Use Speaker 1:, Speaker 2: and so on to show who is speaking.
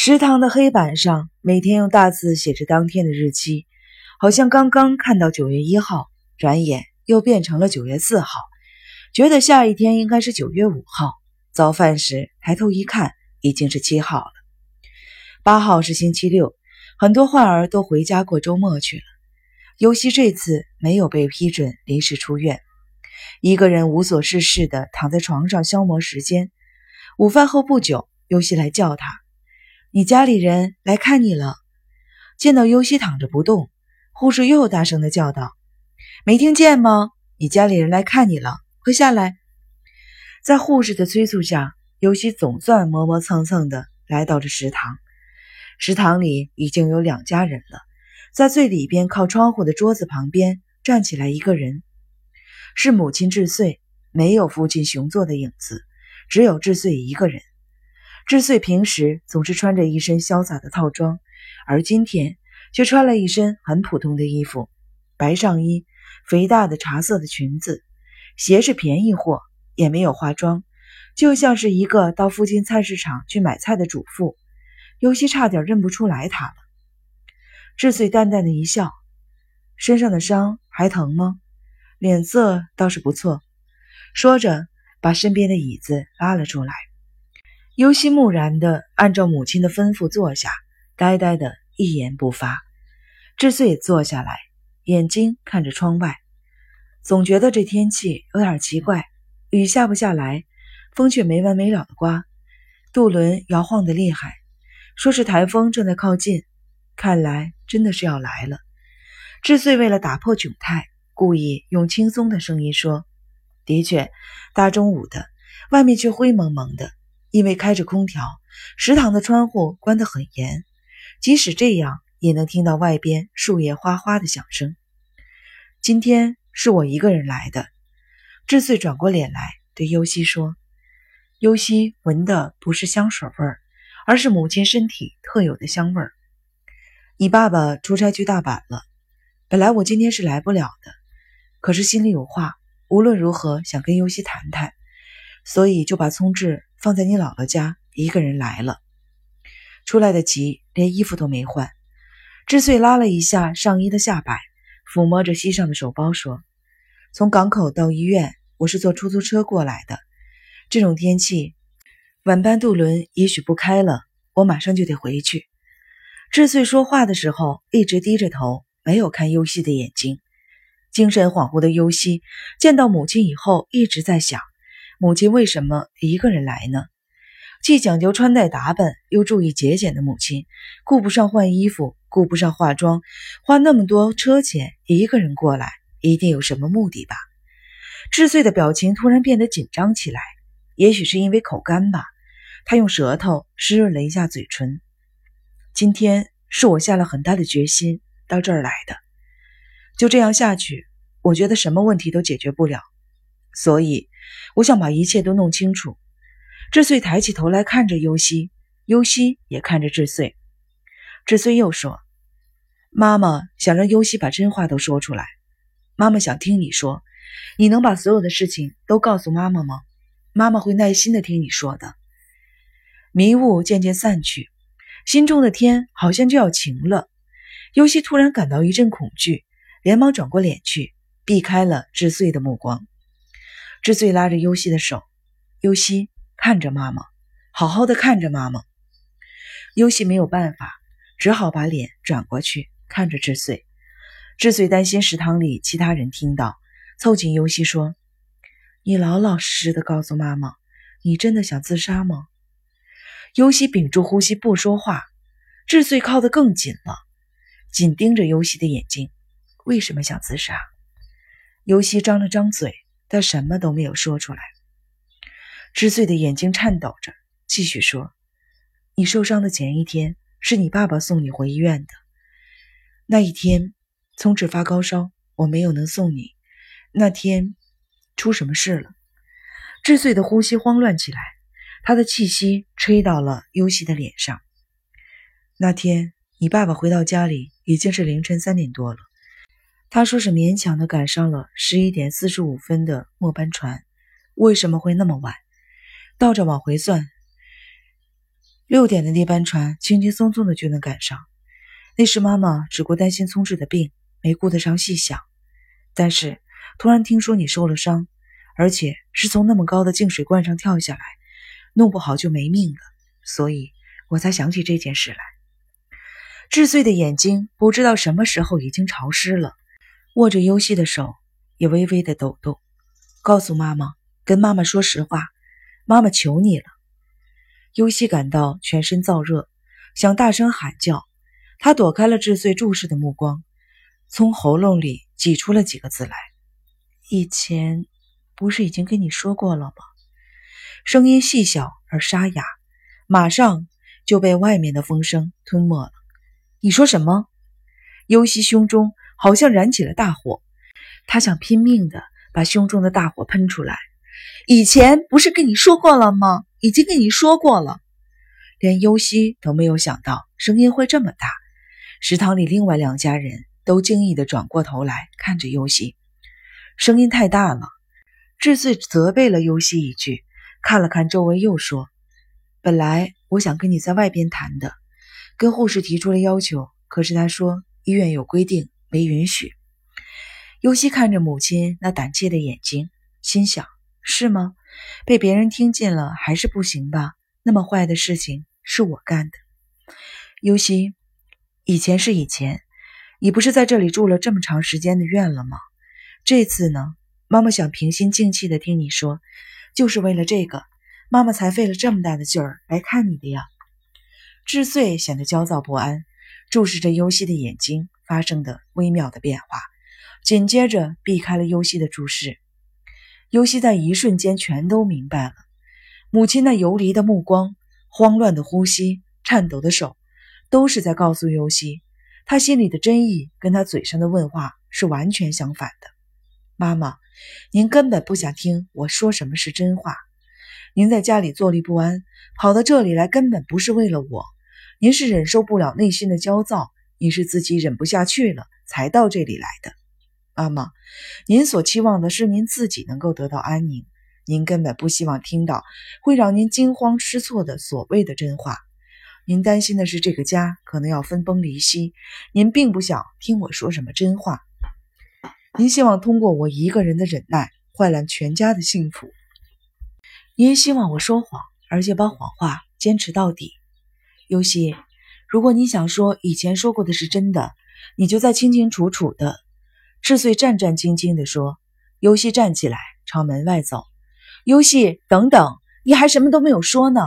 Speaker 1: 食堂的黑板上每天用大字写着当天的日期，好像刚刚看到九月一号，转眼又变成了九月四号，觉得下一天应该是九月五号。早饭时抬头一看，已经是七号了。八号是星期六，很多患儿都回家过周末去了。尤西这次没有被批准临时出院，一个人无所事事的躺在床上消磨时间。午饭后不久，尤西来叫他。你家里人来看你了。见到尤西躺着不动，护士又大声的叫道：“没听见吗？你家里人来看你了，快下来！”在护士的催促下，尤西总算磨磨蹭蹭的来到了食堂。食堂里已经有两家人了，在最里边靠窗户的桌子旁边站起来一个人，是母亲智穗，没有父亲雄作的影子，只有智穗一个人。智穗平时总是穿着一身潇洒的套装，而今天却穿了一身很普通的衣服：白上衣、肥大的茶色的裙子，鞋是便宜货，也没有化妆，就像是一个到附近菜市场去买菜的主妇。尤西差点认不出来她了。智穗淡淡的一笑：“身上的伤还疼吗？脸色倒是不错。”说着，把身边的椅子拉了出来。尤西木然地按照母亲的吩咐坐下，呆呆的一言不发。智穗坐下来，眼睛看着窗外，总觉得这天气有点奇怪，雨下不下来，风却没完没了的刮，渡轮摇晃的厉害，说是台风正在靠近，看来真的是要来了。智穗为了打破窘态，故意用轻松的声音说：“的确，大中午的，外面却灰蒙蒙的。”因为开着空调，食堂的窗户关得很严，即使这样，也能听到外边树叶哗哗的响声。今天是我一个人来的。智穗转过脸来对尤西说：“尤西闻的不是香水味儿，而是母亲身体特有的香味儿。你爸爸出差去大阪了，本来我今天是来不了的，可是心里有话，无论如何想跟尤西谈谈，所以就把聪智。”放在你姥姥家，一个人来了，出来的急，连衣服都没换。智穗拉了一下上衣的下摆，抚摸着膝上的手包，说：“从港口到医院，我是坐出租车过来的。这种天气，晚班渡轮也许不开了，我马上就得回去。”智穗说话的时候一直低着头，没有看尤西的眼睛。精神恍惚的尤西见到母亲以后，一直在想。母亲为什么一个人来呢？既讲究穿戴打扮，又注意节俭的母亲，顾不上换衣服，顾不上化妆，花那么多车钱，一个人过来，一定有什么目的吧？智穗的表情突然变得紧张起来，也许是因为口干吧。他用舌头湿润了一下嘴唇。今天是我下了很大的决心到这儿来的，就这样下去，我觉得什么问题都解决不了。所以，我想把一切都弄清楚。智穗抬起头来看着尤西，尤西也看着智穗。智穗又说：“妈妈想让尤西把真话都说出来。妈妈想听你说，你能把所有的事情都告诉妈妈吗？妈妈会耐心的听你说的。”迷雾渐渐散去，心中的天好像就要晴了。尤希突然感到一阵恐惧，连忙转过脸去，避开了智穗的目光。智穗拉着尤西的手，尤西看着妈妈，好好的看着妈妈。尤西没有办法，只好把脸转过去看着智穗。智穗担心食堂里其他人听到，凑近尤西说：“你老老实实的告诉妈妈，你真的想自杀吗？”尤西屏住呼吸不说话。智穗靠得更紧了，紧盯着尤西的眼睛。为什么想自杀？尤西张了张嘴。他什么都没有说出来。知穗的眼睛颤抖着，继续说：“你受伤的前一天是你爸爸送你回医院的。那一天，聪智发高烧，我没有能送你。那天出什么事了？”知穗的呼吸慌乱起来，他的气息吹到了尤西的脸上。那天，你爸爸回到家里已经是凌晨三点多了。他说是勉强的赶上了十一点四十五分的末班船，为什么会那么晚？倒着往回算，六点的那班船轻轻松松的就能赶上。那时妈妈只顾担心聪智的病，没顾得上细想。但是突然听说你受了伤，而且是从那么高的净水罐上跳下来，弄不好就没命了，所以我才想起这件事来。智穗的眼睛不知道什么时候已经潮湿了，握着优希的手也微微的抖动。告诉妈妈，跟妈妈说实话，妈妈求你了。优希感到全身燥热，想大声喊叫。他躲开了智穗注视的目光，从喉咙里挤出了几个字来：“以前不是已经跟你说过了吗？”声音细小而沙哑，马上就被外面的风声吞没了。你说什么？尤西胸中好像燃起了大火，他想拼命的把胸中的大火喷出来。以前不是跟你说过了吗？已经跟你说过了。连尤西都没有想到声音会这么大。食堂里另外两家人都惊异的转过头来看着尤西，声音太大了。智穗责备了尤西一句，看了看周围，又说：“本来我想跟你在外边谈的，跟护士提出了要求，可是他说医院有规定，没允许。”尤西看着母亲那胆怯的眼睛，心想：“是吗？被别人听见了还是不行吧？那么坏的事情是我干的。”尤西。以前是以前，你不是在这里住了这么长时间的院了吗？这次呢，妈妈想平心静气的听你说，就是为了这个，妈妈才费了这么大的劲儿来看你的呀。智穗显得焦躁不安，注视着尤西的眼睛发生的微妙的变化，紧接着避开了尤西的注视。尤西在一瞬间全都明白了，母亲那游离的目光、慌乱的呼吸、颤抖的手。都是在告诉尤西，他心里的真意跟他嘴上的问话是完全相反的。妈妈，您根本不想听我说什么是真话。您在家里坐立不安，跑到这里来根本不是为了我。您是忍受不了内心的焦躁，你是自己忍不下去了才到这里来的。妈妈，您所期望的是您自己能够得到安宁，您根本不希望听到会让您惊慌失措的所谓的真话。您担心的是这个家可能要分崩离析，您并不想听我说什么真话。您希望通过我一个人的忍耐换来全家的幸福。您希望我说谎，而且把谎话坚持到底。尤西，如果你想说以前说过的是真的，你就再清清楚楚的。赤穗战战兢兢地说。尤西站起来朝门外走。尤西，等等，你还什么都没有说呢。